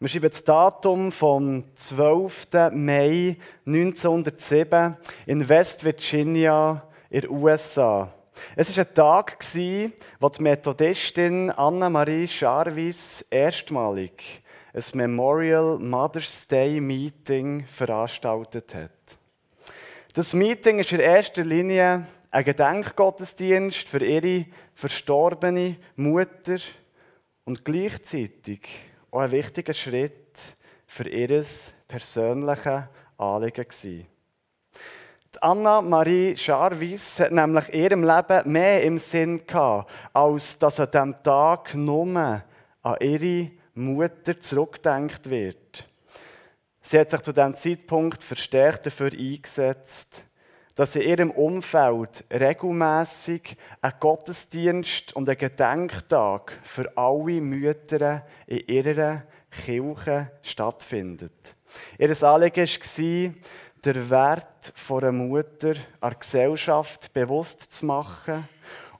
Wir schreiben das Datum vom 12. Mai 1907 in West Virginia in den USA. Es war ein Tag, wo die Methodistin Anna-Marie Jarvis erstmalig ein Memorial Mother's Day Meeting veranstaltet hat. Das Meeting ist in erster Linie ein Gedenkgottesdienst für ihre verstorbene Mutter und gleichzeitig auch ein wichtiger Schritt für ihr persönliches Anliegen gewesen. Anna-Marie Jarvis hat nämlich ihrem Leben mehr im Sinn gehabt, als dass an diesem Tag nur an ihre Mutter zurückdenkt wird. Sie hat sich zu diesem Zeitpunkt verstärkt dafür eingesetzt, dass in ihrem Umfeld regelmäßig ein Gottesdienst und ein Gedenktag für alle Mütter in ihrer Kirche stattfindet. Ihr Anliegen war, den Wert einer Mutter an der Gesellschaft bewusst zu machen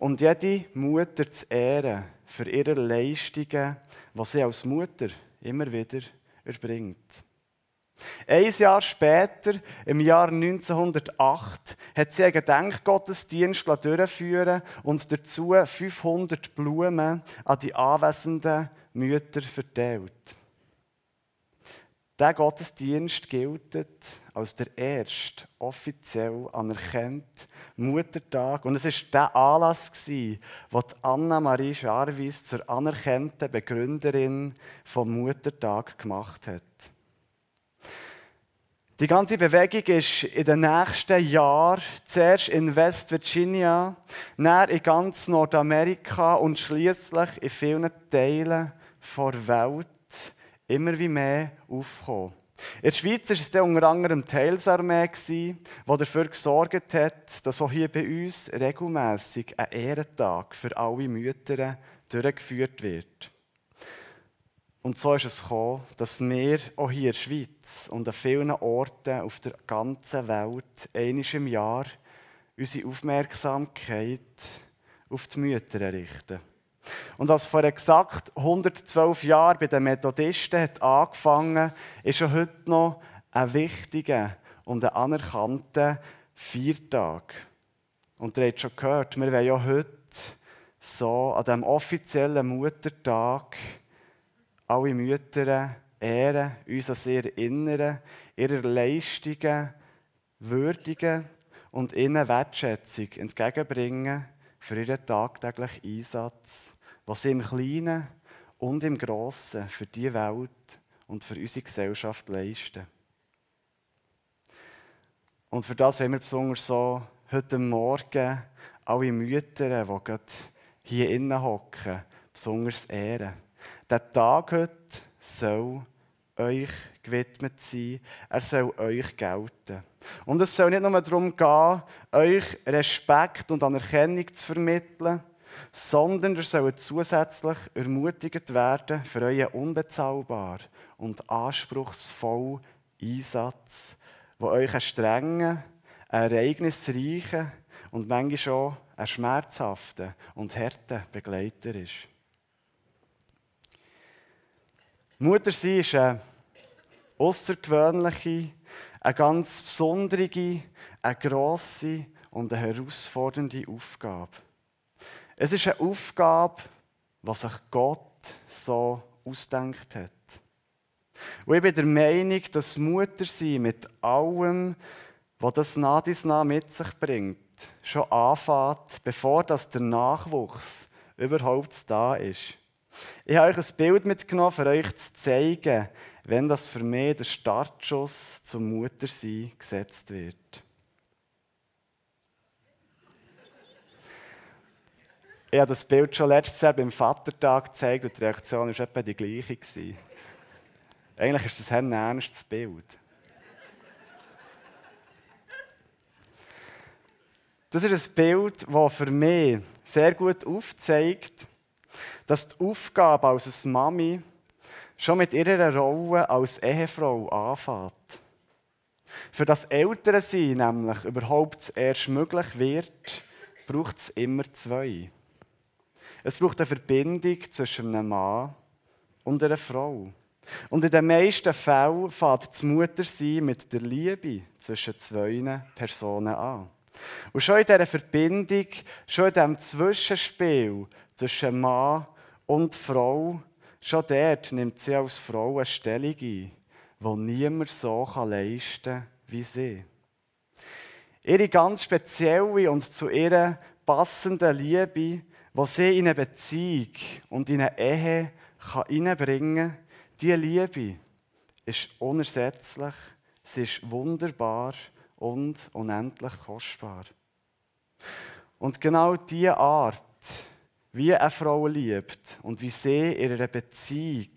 und jede Mutter zu ehren für ihre Leistungen, die sie als Mutter immer wieder erbringt. Ein Jahr später, im Jahr 1908, hat sie einen Gedenkgottesdienst durchführen und dazu 500 Blumen an die anwesenden Mütter verteilt. Dieser Gottesdienst gilt als der erste offiziell anerkannte Muttertag. Und es war der Anlass, wo Anna-Marie Jarvis zur anerkannten Begründerin vom Muttertag gemacht hat. Die ganze Bewegung ist in den nächsten Jahren zuerst in West Virginia, dann in ganz Nordamerika und schließlich in vielen Teilen der Welt immer wie mehr aufgekommen. In der Schweiz war es dann unter anderem die Heilsarmee, die dafür gesorgt hat, dass auch hier bei uns regelmässig ein Ehrentag für alle Mütter durchgeführt wird. Und so ist es gekommen, dass wir auch hier in der Schweiz und an vielen Orten auf der ganzen Welt einmal im Jahr unsere Aufmerksamkeit auf die Mütter richten. Und als vor exakt 112 Jahren bei den Methodisten hat angefangen, ist schon heute noch ein wichtiger und ein anerkannter Viertag. Und ihr habt schon gehört, wir wollen ja heute so an diesem offiziellen Muttertag alle Mütter ehren, uns an sie erinnern, ihre Leistungen würdigen und ihnen Wertschätzung entgegenbringen für ihren tagtäglichen Einsatz, was sie im Kleinen und im Grossen für die Welt und für unsere Gesellschaft leisten. Und für das wollen wir besonders so heute Morgen alle Mütter, die gerade hier innen hocken, besonders ehren. Der Tag heute soll euch gewidmet sein. Er soll euch gelten. Und es soll nicht nur darum gehen, euch Respekt und Anerkennung zu vermitteln, sondern ihr sollt zusätzlich ermutigt werden für euren unbezahlbar und anspruchsvollen Einsatz, wo euch ein strenger, ein ereignisreicher und manchmal auch ein schmerzhafter und harter Begleiter ist. Mutter sein ist eine außergewöhnliche, eine ganz besondere, eine grosse und eine herausfordernde Aufgabe. Es ist eine Aufgabe, was sich Gott so ausdenkt hat. Und ich bin der Meinung, dass Mutter sein mit allem, was das dies nah mit sich bringt, schon anfängt, bevor das der Nachwuchs überhaupt da ist. Ich habe euch ein Bild mitgenommen, für euch zu zeigen, wenn das für mich der Startschuss zum Muttersein gesetzt wird. Ich habe das Bild schon letztes Jahr beim Vatertag gezeigt und die Reaktion war etwa die gleiche. Eigentlich ist das ein ernstes Bild. Das ist ein Bild, das für mich sehr gut aufzeigt, dass die Aufgabe als Mami schon mit ihrer Rolle als Ehefrau anfängt. Für das Elternsein nämlich überhaupt erst möglich wird, braucht es immer zwei. Es braucht eine Verbindung zwischen einem Mann und einer Frau. Und in den meisten Fällen fängt das Muttersein mit der Liebe zwischen zwei Personen an. Und schon in dieser Verbindung, schon in diesem Zwischenspiel zwischen Mann und Frau, schon dort nimmt sie als Frau eine Stellung ein, die niemand so leisten kann wie sie. Ihre ganz spezielle und zu ihrer passende Liebe, die sie in eine Beziehung und in eine Ehe hineinbringen kann, diese Liebe ist unersetzlich, sie ist wunderbar und unendlich kostbar. Und genau diese Art, wie eine Frau liebt und wie sie in ihrer Beziehung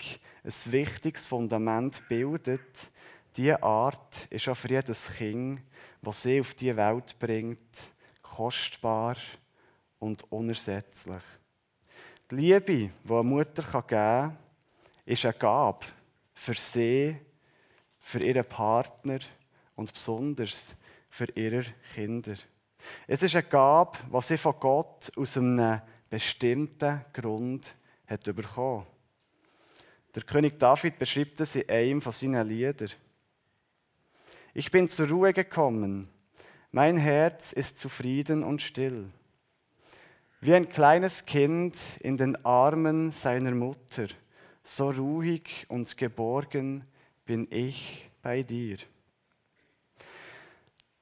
ein wichtiges Fundament bildet, diese Art ist auch für jedes Kind, das sie auf diese Welt bringt, kostbar und unersetzlich. Die Liebe, die eine Mutter geben kann, ist eine Gabe für sie, für ihren Partner und besonders für ihre Kinder. Es ist eine Gabe, die sie von Gott aus einem bestimmten Grund hat bekommen. Der König David beschreibt es in einem von seinen Liedern. Ich bin zur Ruhe gekommen. Mein Herz ist zufrieden und still. Wie ein kleines Kind in den Armen seiner Mutter, so ruhig und geborgen bin ich bei dir.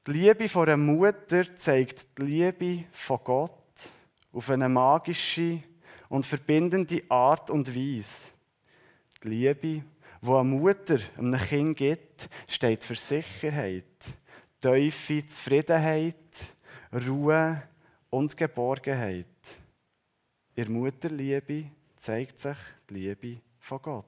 Die Liebe von einer Mutter zeigt die Liebe von Gott auf eine magische und verbindende Art und Weise. Die Liebe, wo eine Mutter einem Kind gibt, steht für Sicherheit, tiefe Zufriedenheit, Ruhe und Geborgenheit. In Mutterliebe zeigt sich die Liebe von Gott.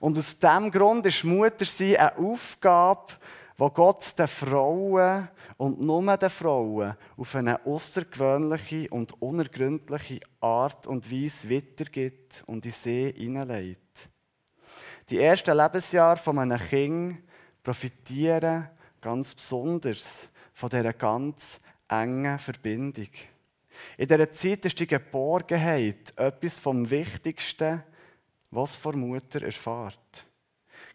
Und aus diesem Grund ist Mutter eine Aufgabe, wo Gott den Frauen und nur den Frauen auf eine außergewöhnliche und unergründliche Art und Weise weitergibt und in sie hineinlegt. Die ersten Lebensjahre von einem Kind profitieren ganz besonders von dieser ganz engen Verbindung. In dieser Zeit ist die Geborgenheit etwas vom Wichtigsten, was vor Mutter erfahrt.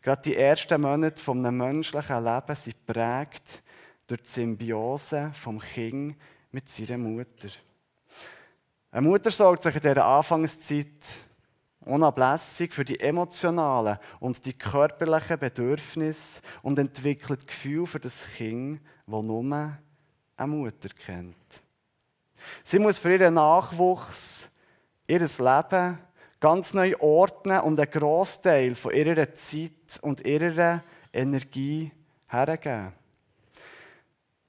Gerade die ersten Monate von einem menschlichen Leben sind prägt durch die Symbiose vom Kind mit seiner Mutter. Eine Mutter sorgt sich in dieser Anfangszeit unablässig für die emotionalen und die körperlichen Bedürfnisse und entwickelt Gefühl für das Kind, das nur eine Mutter kennt. Sie muss für ihren Nachwuchs, ihr Leben ganz neu ordnen und einen Großteil von ihrer Zeit und ihrer Energie hergeben.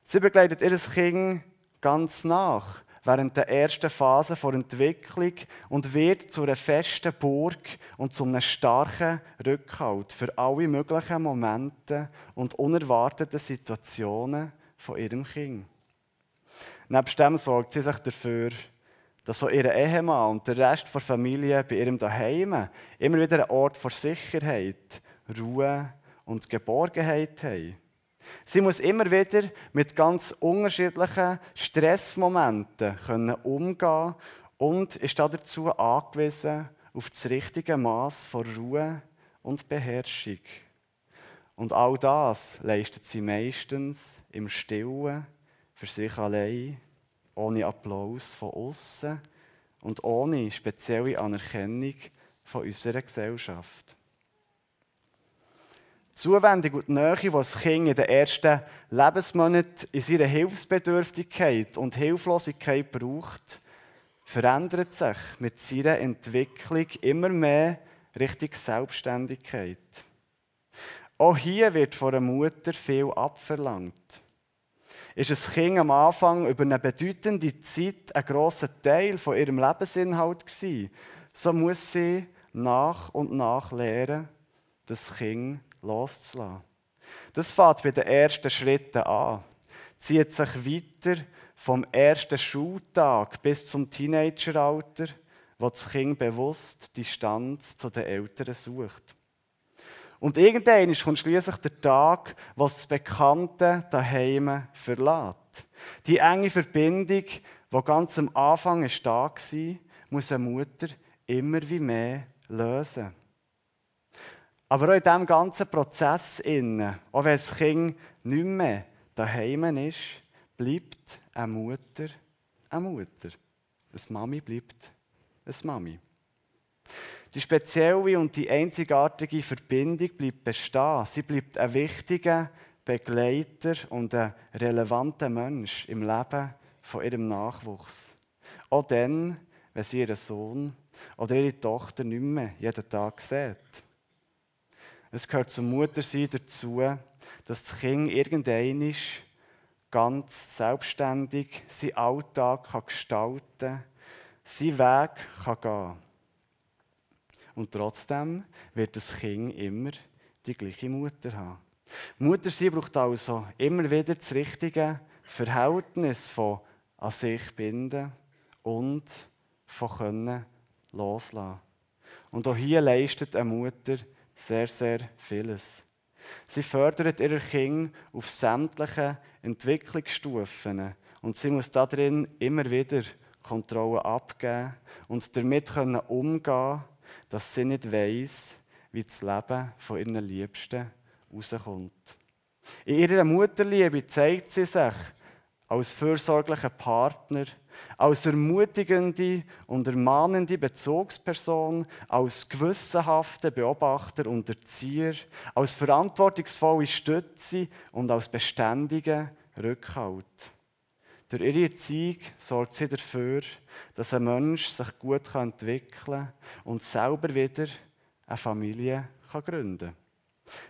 Sie begleitet ihr Kind ganz nach während der ersten Phase der Entwicklung und wird zu einer festen Burg und zu einem starken Rückhalt für alle möglichen Momente und unerwarteten Situationen von ihrem Kind. Nebst dem sorgt sie sich dafür, dass so ihr Ehemann und der Rest der Familie bei ihrem Daheim immer wieder ein Ort von Sicherheit, Ruhe und Geborgenheit haben. Sie muss immer wieder mit ganz unterschiedlichen Stressmomenten können umgehen und ist dazu angewiesen auf das richtige Maß von Ruhe und Beherrschung. Und all das leistet sie meistens im Stillen, für sich allein ohne Applaus von außen und ohne spezielle Anerkennung von unserer Gesellschaft. Die Zuwendung und die Nähe, die das Kind in den ersten Lebensmonaten in seiner Hilfsbedürftigkeit und Hilflosigkeit braucht, verändert sich mit seiner Entwicklung immer mehr Richtung Selbstständigkeit. Auch hier wird von der Mutter viel abverlangt ist das Kind am Anfang über eine bedeutende Zeit ein grosser Teil von ihrem Lebensinhalt gewesen. So muss sie nach und nach lernen, das Kind loszulassen. Das fängt bei den ersten Schritten an, zieht sich weiter vom ersten Schultag bis zum Teenageralter, wo das Kind bewusst Distanz zu den Eltern sucht. Und irgendwann kommt schließlich der Tag, wo das Bekannte daheim verlässt. Die enge Verbindung, die ganz am Anfang da war, muss eine Mutter immer wie mehr lösen. Aber auch in diesem ganzen Prozess, auch wenn das Kind nicht mehr daheim ist, bleibt eine Mutter eine Mutter. Eine Mami bleibt eine Mami. Die spezielle und die einzigartige Verbindung bleibt bestehen. Sie bleibt ein wichtiger Begleiter und ein relevanter Mensch im Leben von ihrem Nachwuchs. Auch dann, wenn sie ihren Sohn oder ihre Tochter nicht mehr jeden Tag sieht. Es gehört zum Muttersein dazu, dass das Kind irgendein ganz selbstständig seinen Alltag kann gestalten kann, seinen Weg kann gehen Und trotzdem wird das Kind immer die gleiche Mutter haben. Mutter sein braucht also immer wieder das richtige Verhältnis von an sich binden und von können loslassen. Und auch hier leistet eine Mutter sehr, sehr vieles. Sie fördert ihre Kinder auf sämtlichen Entwicklungsstufen und sie muss darin immer wieder Kontrolle abgeben und damit können umgehen, dass sie nicht weiß, wie das Leben von ihren Liebsten rauskommt. In ihrer Mutterliebe zeigt sie sich als fürsorglicher Partner, als ermutigende und ermahnende Bezugsperson, als gewissenhafter Beobachter und Erzieher, als verantwortungsvolle Stütze und als beständiger Rückhalt. Durch ihre Erziehung sorgt sie dafür, dass ein Mensch sich gut entwickeln kann und selber wieder eine Familie gründen kann.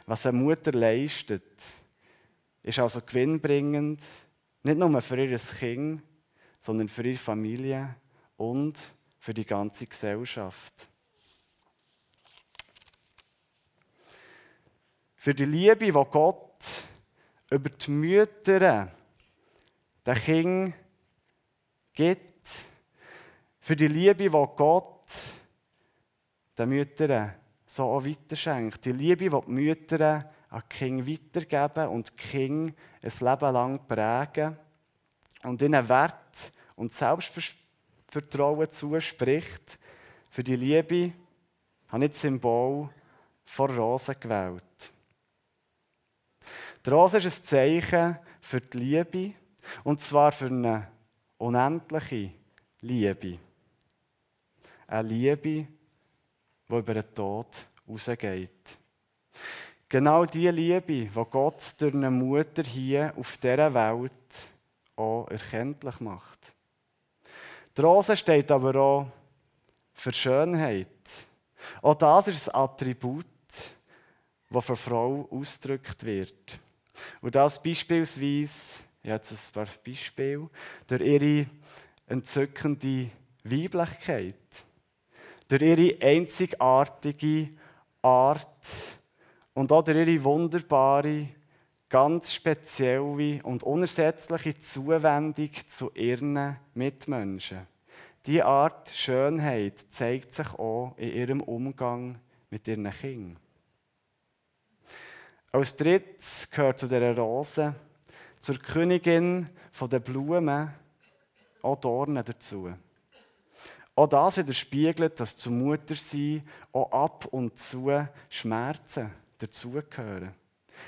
Was eine Mutter leistet, ist also gewinnbringend, nicht nur für ihr Kind, sondern für ihre Familie und für die ganze Gesellschaft. Für die Liebe, die Gott über die Mütter den Kind gibt, für die Liebe, die Gott den Müttern so auch weiterschenkt. Die Liebe, die die Mütter an die Kinder weitergeben und die Kinder ein Leben lang prägen und ihnen Wert und Selbstvertrauen zuspricht, für die Liebe habe ich das Symbol von Rosen gewählt. Die Rose ist ein Zeichen für die Liebe und zwar für eine unendliche Liebe. Eine Liebe, die über den Tod rausgeht. Genau die Liebe, die Gott durch eine Mutter hier auf dieser Welt auch erkenntlich macht. Die Rose steht aber auch für Schönheit. Auch das ist ein Attribut, das von Frau ausgedrückt wird. Und das beispielsweise, jetzt ein paar Beispiele, durch ihre entzückende Weiblichkeit, durch ihre einzigartige Art und auch durch ihre wunderbare ganz spezielle und unersetzliche Zuwendung zu ihren Mitmenschen. Diese Art Schönheit zeigt sich auch in ihrem Umgang mit ihren Kindern. Als drittes gehört zu dieser Rose, zur Königin der Blumen, auch Dornen dazu. Auch das widerspiegelt, dass zum Muttersein auch ab und zu Schmerzen dazugehören.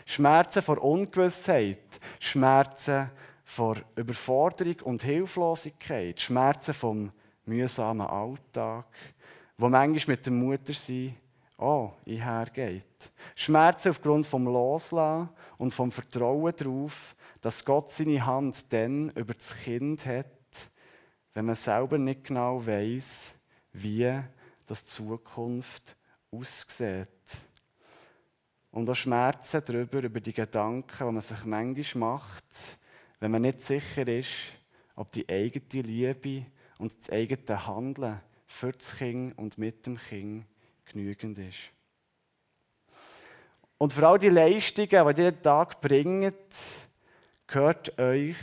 Schmerzen vor Ungewissheit, Schmerzen vor Überforderung und Hilflosigkeit, Schmerzen vom mühsamen Alltag, wo manchmal mit der Mutter sein oh, einhergeht. Schmerzen aufgrund vom Loslassen und vom Vertrauen darauf, dass Gott seine Hand dann über das Kind hat, wenn man selber nicht genau weiß, wie das Zukunft aussieht. Und auch Schmerzen darüber, über die Gedanken, die man sich manchmal macht, wenn man nicht sicher ist, ob die eigene Liebe und das eigene Handeln für das Kind und mit dem Kind genügend ist. Und für all die Leistungen, die ihr Tag bringt, gehört euch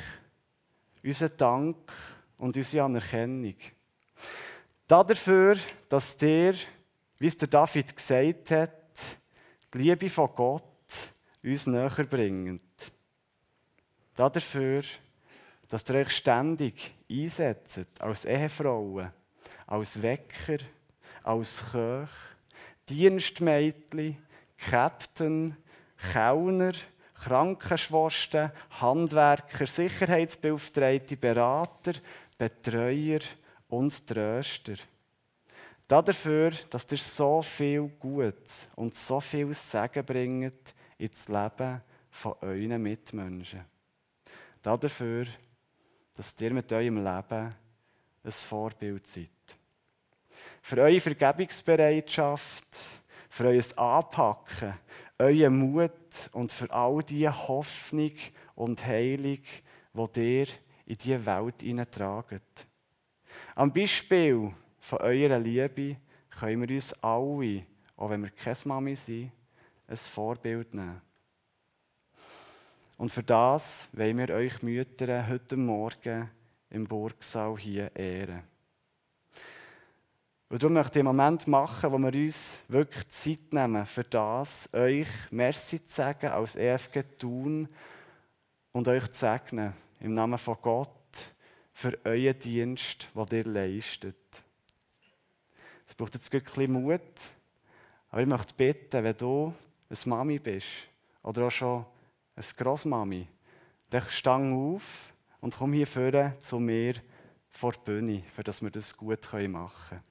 unser Dank und unsere Anerkennung. Dafür, dass ihr, wie es der David gesagt hat, die Liebe von Gott uns näher bringt. Dafür, dass ihr euch ständig einsetzt, als Ehefrauen, als Wecker, als Köch, Dienstmädchen, Captain, Kellner, Krankenschwester, Handwerker, Sicherheitsbeauftragte, Berater, Betreuer und Tröster. Dafür, dass ihr so viel Gut und so viel Segen bringt ins Leben von euren Mitmenschen. Dafür, dass ihr mit eurem Leben ein Vorbild seid. Für eure Vergebungsbereitschaft, für euer Anpacken, euren Mut und für all die Hoffnung und Heilung, die ihr in diese Welt hineintragt. Am Beispiel von eurer Liebe können wir uns alle, auch wenn wir keine Mami sind, ein Vorbild nehmen. Und für das wollen wir euch Mütter heute Morgen im Burgsaal hier ehren. Und darum möchte ich einen Moment machen, wo wir uns wirklich Zeit nehmen, für das euch Merci zu sagen als EFG tun und euch zu segnen im Namen von Gott für euren Dienst, den ihr leistet. Es braucht jetzt ein bisschen Mut, aber ich möchte bitten, wenn du eine Mami bist oder auch schon eine Grossmami, dann stang auf und komm hier vorne zu mir vor die Bühne, für dass wir das gut machen können.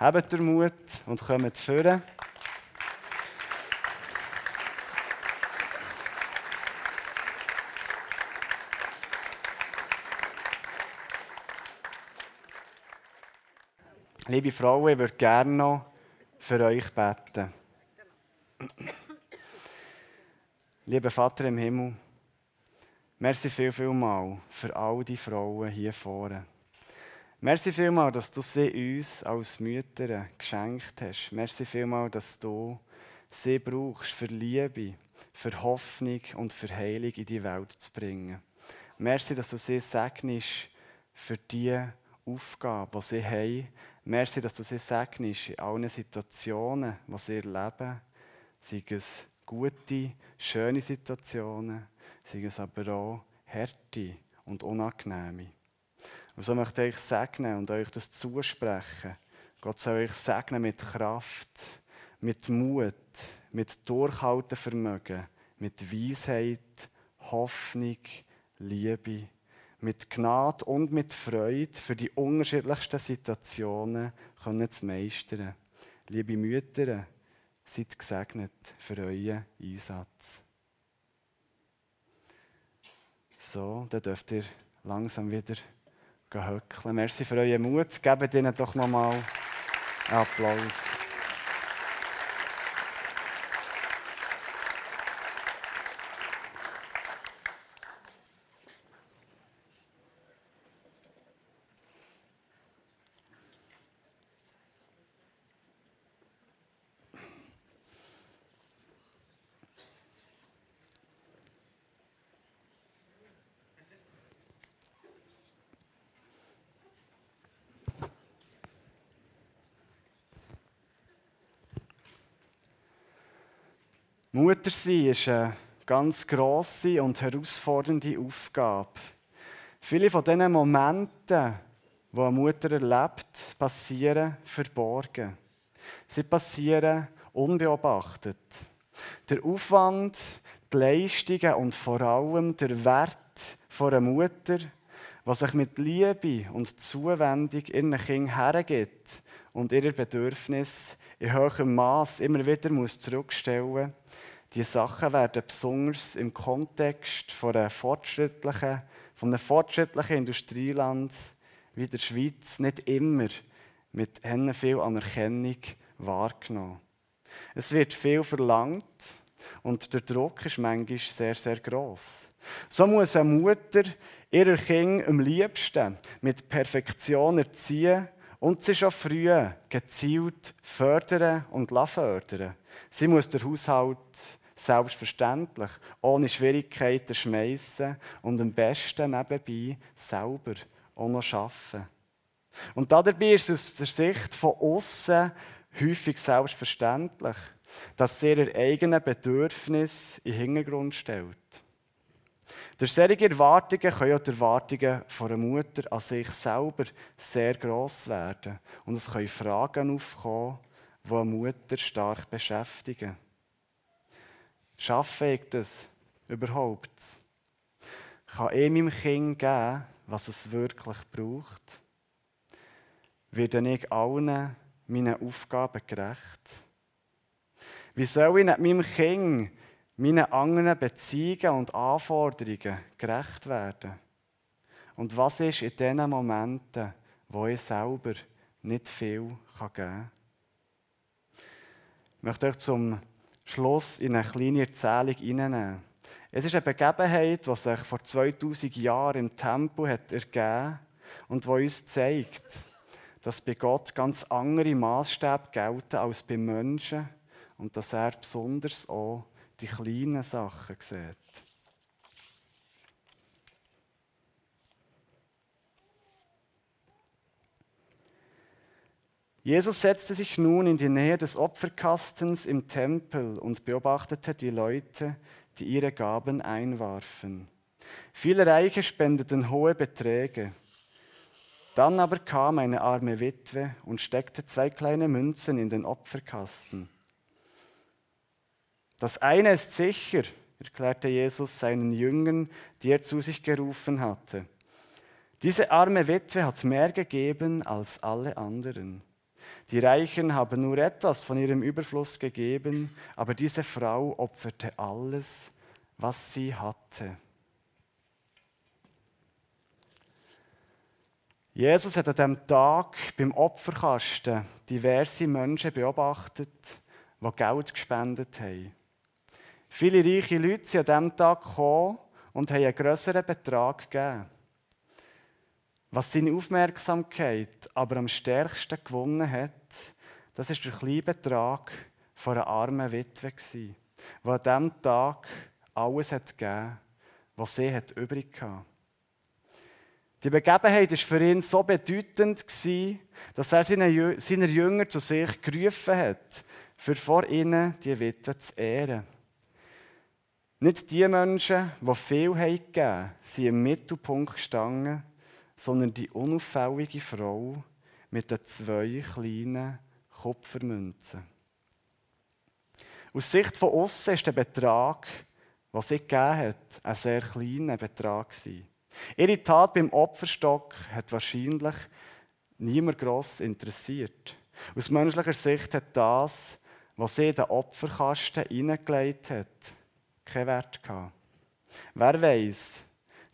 Habt den Mut und kommt vorne. Liebe Frauen, ich würde gerne noch für euch beten. Lieber Vater im Himmel, merci viel, viel mal für all die Frauen hier vorne. Merci viel mal, dass du sie uns als Mütter geschenkt hast. Merci viel mal, dass du sie brauchst für Liebe, für Hoffnung und für Heilung in die Welt zu bringen. Merci, dass du sie segnest für die Aufgabe, die sie haben. Merci, dass du sie segnest in allen Situationen, die sie erleben. Sei es gute, schöne Situationen, sei es aber auch harte und unangenehme. Und so möchte ich euch segnen und euch das zusprechen. Gott soll euch segnen mit Kraft, mit Mut, mit Durchhaltevermögen, mit Weisheit, Hoffnung, Liebe, mit Gnade und mit Freude für die unterschiedlichsten Situationen können zu meistern. Liebe Mütter, Seid gesegnet für euren Einsatz. So, dann dürft ihr langsam wieder höckeln. Merci für euren Mut. Gebt ihnen doch nochmal einen Applaus. Mutter sein ist eine ganz grosse und herausfordernde Aufgabe. Viele von diesen Momenten, die eine Mutter erlebt, passieren verborgen. Sie passieren unbeobachtet. Der Aufwand, die Leistungen und vor allem der Wert einer Mutter, die sich mit Liebe und Zuwendung ihren Kindern hergibt und ihre Bedürfnisse in hohem Maß immer wieder zurückstellen muss, die Sachen werden besonders im Kontext von, einer fortschrittlichen, von einem fortschrittlichen Industrieland wie der Schweiz nicht immer mit viel Anerkennung wahrgenommen. Es wird viel verlangt und der Druck ist manchmal sehr, sehr groß. So muss eine Mutter ihrer Kind am liebsten mit Perfektion erziehen und sie schon früh gezielt fördern und fördern. Sie muss den Haushalt selbstverständlich, ohne Schwierigkeiten schmeißen und am besten nebenbei selber auch noch arbeiten. Und dabei ist es aus der Sicht von außen häufig selbstverständlich, dass sie ihre eigenen Bedürfnisse in den Hintergrund stellt. Durch solche Erwartungen können auch die Erwartungen von einer Mutter an sich selber sehr gross werden. Und es können Fragen aufkommen, die eine Mutter stark beschäftigen. Schaffe ich das überhaupt? Kann ich meinem Kind geben, was es wirklich braucht? Werde ich allen meinen Aufgaben gerecht? Wie soll ich nicht meinem Kind, meinen anderen Beziehungen und Anforderungen gerecht werden? Und was ist in den Momenten, wo ich selber nicht viel geben kann? Ich möchte euch zum Schluss in eine kleine Erzählung hineinnehmen. Es ist eine Begebenheit, die sich vor 2000 Jahren im Tempel hat ergeben und die uns zeigt, dass bei Gott ganz andere Maßstäbe gelten als bei Menschen und dass er besonders auch die kleinen Sachen sieht. Jesus setzte sich nun in die Nähe des Opferkastens im Tempel und beobachtete die Leute, die ihre Gaben einwarfen. Viele Reiche spendeten hohe Beträge. Dann aber kam eine arme Witwe und steckte zwei kleine Münzen in den Opferkasten. Das eine ist sicher, erklärte Jesus seinen Jüngern, die er zu sich gerufen hatte. Diese arme Witwe hat mehr gegeben als alle anderen. Die Reichen haben nur etwas von ihrem Überfluss gegeben, aber diese Frau opferte alles, was sie hatte. Jesus hat an diesem Tag beim Opferkasten diverse Menschen beobachtet, die Geld gespendet haben. Viele reiche Leute sind an diesem Tag gekommen und haben einen größeren Betrag gegeben. Was seine Aufmerksamkeit aber am stärksten gewonnen hat, das ist der kleine Betrag von einer armen Witwe, die an diesem Tag alles hat gegeben was sie hat übrig hatte. Die Begebenheit war für ihn so bedeutend, dass er seine Jünger zu sich gerufen hat, für vor ihnen die Witwe zu ehren. Nicht die Menschen, die viel gegeben haben, sind im Mittelpunkt gestanden, sondern die unauffällige Frau mit den zwei kleinen Kupfermünzen. Aus Sicht von außen ist der Betrag, den sie gegeben hat, ein sehr kleiner Betrag. Ihre Tat beim Opferstock hat wahrscheinlich niemand gross interessiert. Aus menschlicher Sicht hat das, was sie in den Opferkasten hineingelegt hat, keinen Wert gehabt. Wer weiß,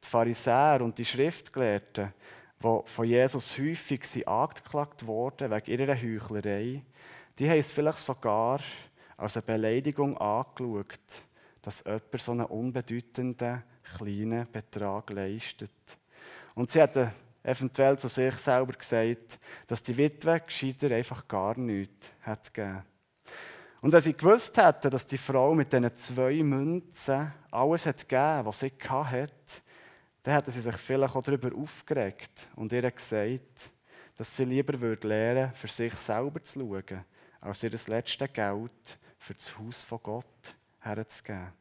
die Pharisäer und die Schriftgelehrten, die von Jesus häufig angeklagt wurden wegen ihrer Heuchlerei, die haben es vielleicht sogar als eine Beleidigung angeschaut, dass jemand so einen unbedeutenden, kleinen Betrag leistet. Und sie hatten eventuell zu sich selber gesagt, dass die Witwe gescheiter einfach gar nichts hat gegeben. Und wenn sie gewusst hätten, dass die Frau mit diesen zwei Münzen alles hat gegeben, was sie hatte, dann hätten sie sich vielleicht auch darüber aufgeregt und ihr gesagt, dass sie lieber würde lernen, für sich selber zu schauen, als ihr das letzte Geld für das Haus von Gott herzugeben.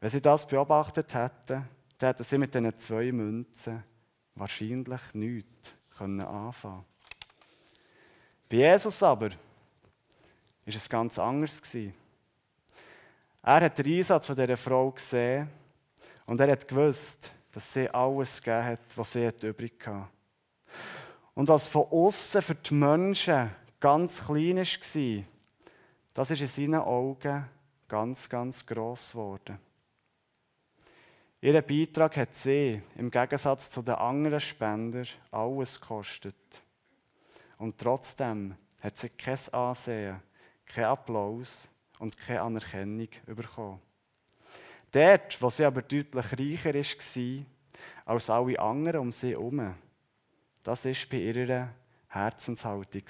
Wenn sie das beobachtet hätten, dann hätten sie mit diesen zwei Münzen wahrscheinlich nichts anfangen können. Bei Jesus aber war es ganz anders. Er hat den Einsatz dieser Frau gesehen und er hat gewusst, dass sie alles gegeben hat, was sie übrig hatte. Und was von außen für die Menschen ganz klein war, das ist in seinen Augen ganz, ganz gross geworden. Ihr Beitrag hat sie im Gegensatz zu den anderen Spendern alles gekostet. Und trotzdem hat sie kein Ansehen, kein Applaus und keine Anerkennung bekommen. Dort, wo sie aber deutlich reicher war als alle anderen um sie herum, das war bei ihrer Herzenshaltung.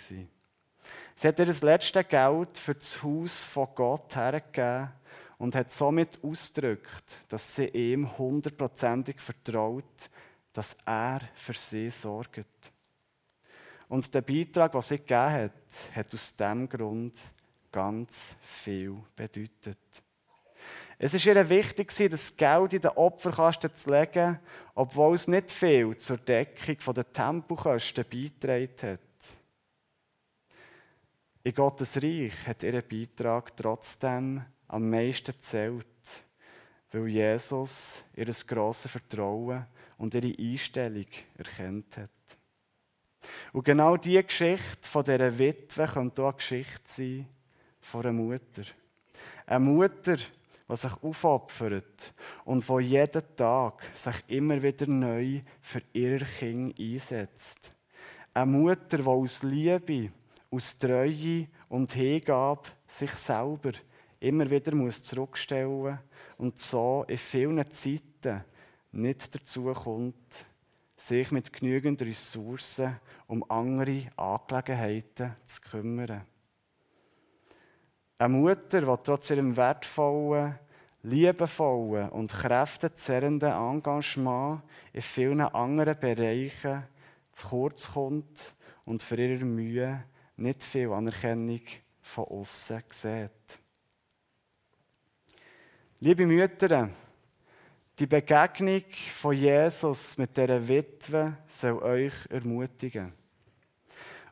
Sie hat ihr das letzte Geld für das Haus von Gott hergegeben und hat somit ausgedrückt, dass sie ihm hundertprozentig vertraut, dass er für sie sorgt. Und der Beitrag, den sie gegeben hat, hat aus diesem Grund ganz viel bedeutet. Es ist ihr wichtig, das Geld in den Opferkasten zu legen, obwohl es nicht viel zur Deckung der Tempokosten beigetragen hat. In Gottes Reich hat ihr Beitrag trotzdem am meisten zählt, weil Jesus ihr grosses Vertrauen und ihre Einstellung erkennt hat. Und genau diese Geschichte von dieser Witwe könnte auch eine Geschichte sein von einer Mutter. Eine Mutter, die sich aufopfert und die jeden Tag sich immer wieder neu für ihr Kind einsetzt. Eine Mutter, die aus Liebe, aus Treue und Hingabe sich selber immer wieder muss zurückstellen und so in vielen Zeiten nicht dazu kommt, sich mit genügend Ressourcen um andere Angelegenheiten zu kümmern. Eine Mutter, die trotz ihrem wertvollen, liebevollen und kräftezerrenden Engagement in vielen anderen Bereichen zu kurz kommt und für ihre Mühe nicht viel Anerkennung von außen sieht. Liebe Mütter, die Begegnung von Jesus mit dieser Witwe soll euch ermutigen.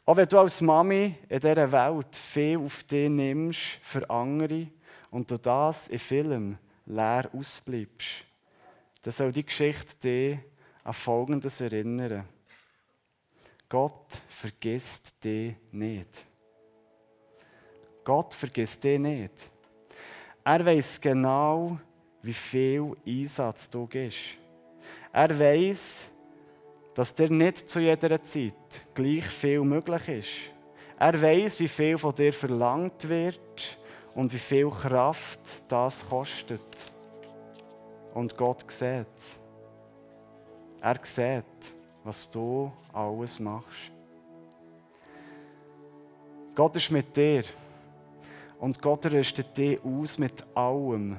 Auch wenn du als Mami in dieser Welt viel auf dich nimmst für andere und du das in Film leer ausbleibst, dann soll die Geschichte dich an Folgendes erinnern. Gott vergisst dich nicht. Gott vergisst dich nicht. Er weiß genau, wie viel Einsatz du gibst. Er weiß, dass dir nicht zu jeder Zeit gleich viel möglich ist. Er weiß, wie viel von dir verlangt wird und wie viel Kraft das kostet. Und Gott sieht. Er sieht, was du alles machst. Gott ist mit dir. Und Gott rüstet dich aus mit allem,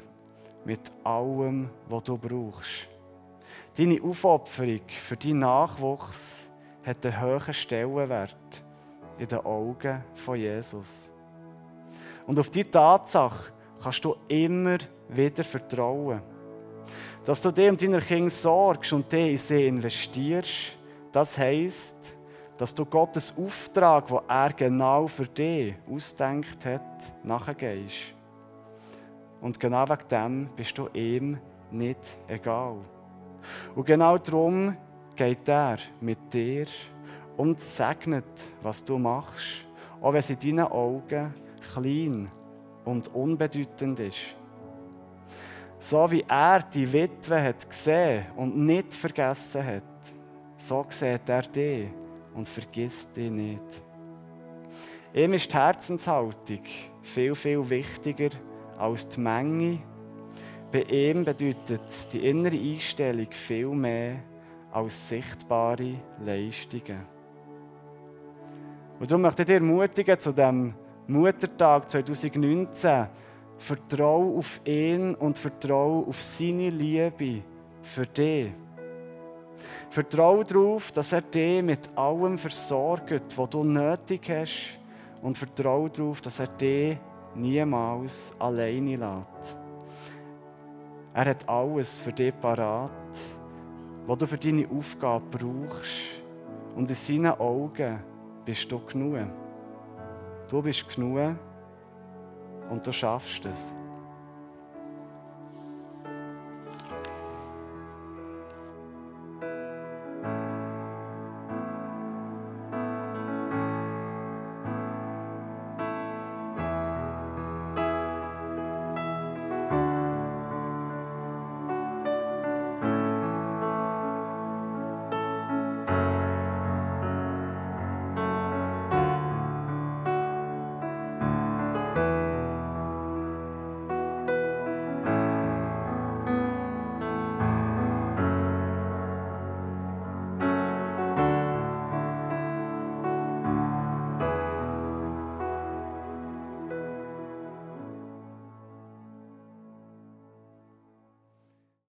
mit allem, was du brauchst. Deine Aufopferung für deinen Nachwuchs hat einen hohen Stellenwert in den Augen von Jesus. Und auf diese Tatsache kannst du immer wieder vertrauen. Dass du dir um deine Kinder sorgst und die in sie investierst, das heisst, dass du Gottes Auftrag, den er genau für dich ausdenkt hat, nachgehst. Und genau wegen dem bist du ihm nicht egal. Und genau darum geht er mit dir und segnet, was du machst, auch wenn es in deinen Augen klein und unbedeutend ist. So wie er die Witwe hat gesehen und nicht vergessen hat, so sieht er dich und vergisst dich nicht. Ihm ist die Herzenshaltung viel, viel wichtiger als die Menge. Bei ihm bedeutet die innere Einstellung viel mehr als sichtbare Leistungen. Und darum möchte ich dir ermutigen, zu dem Muttertag 2019, vertraue auf ihn und vertraue auf seine Liebe für dich. Vertraue darauf, dass er dich mit allem versorgt, was du nötig hast. Und vertraue darauf, dass er dich niemals alleine lässt. Er hat alles für dich parat, was du für deine Aufgabe brauchst. Und in seinen Augen bist du genug. Du bist genug und du schaffst es.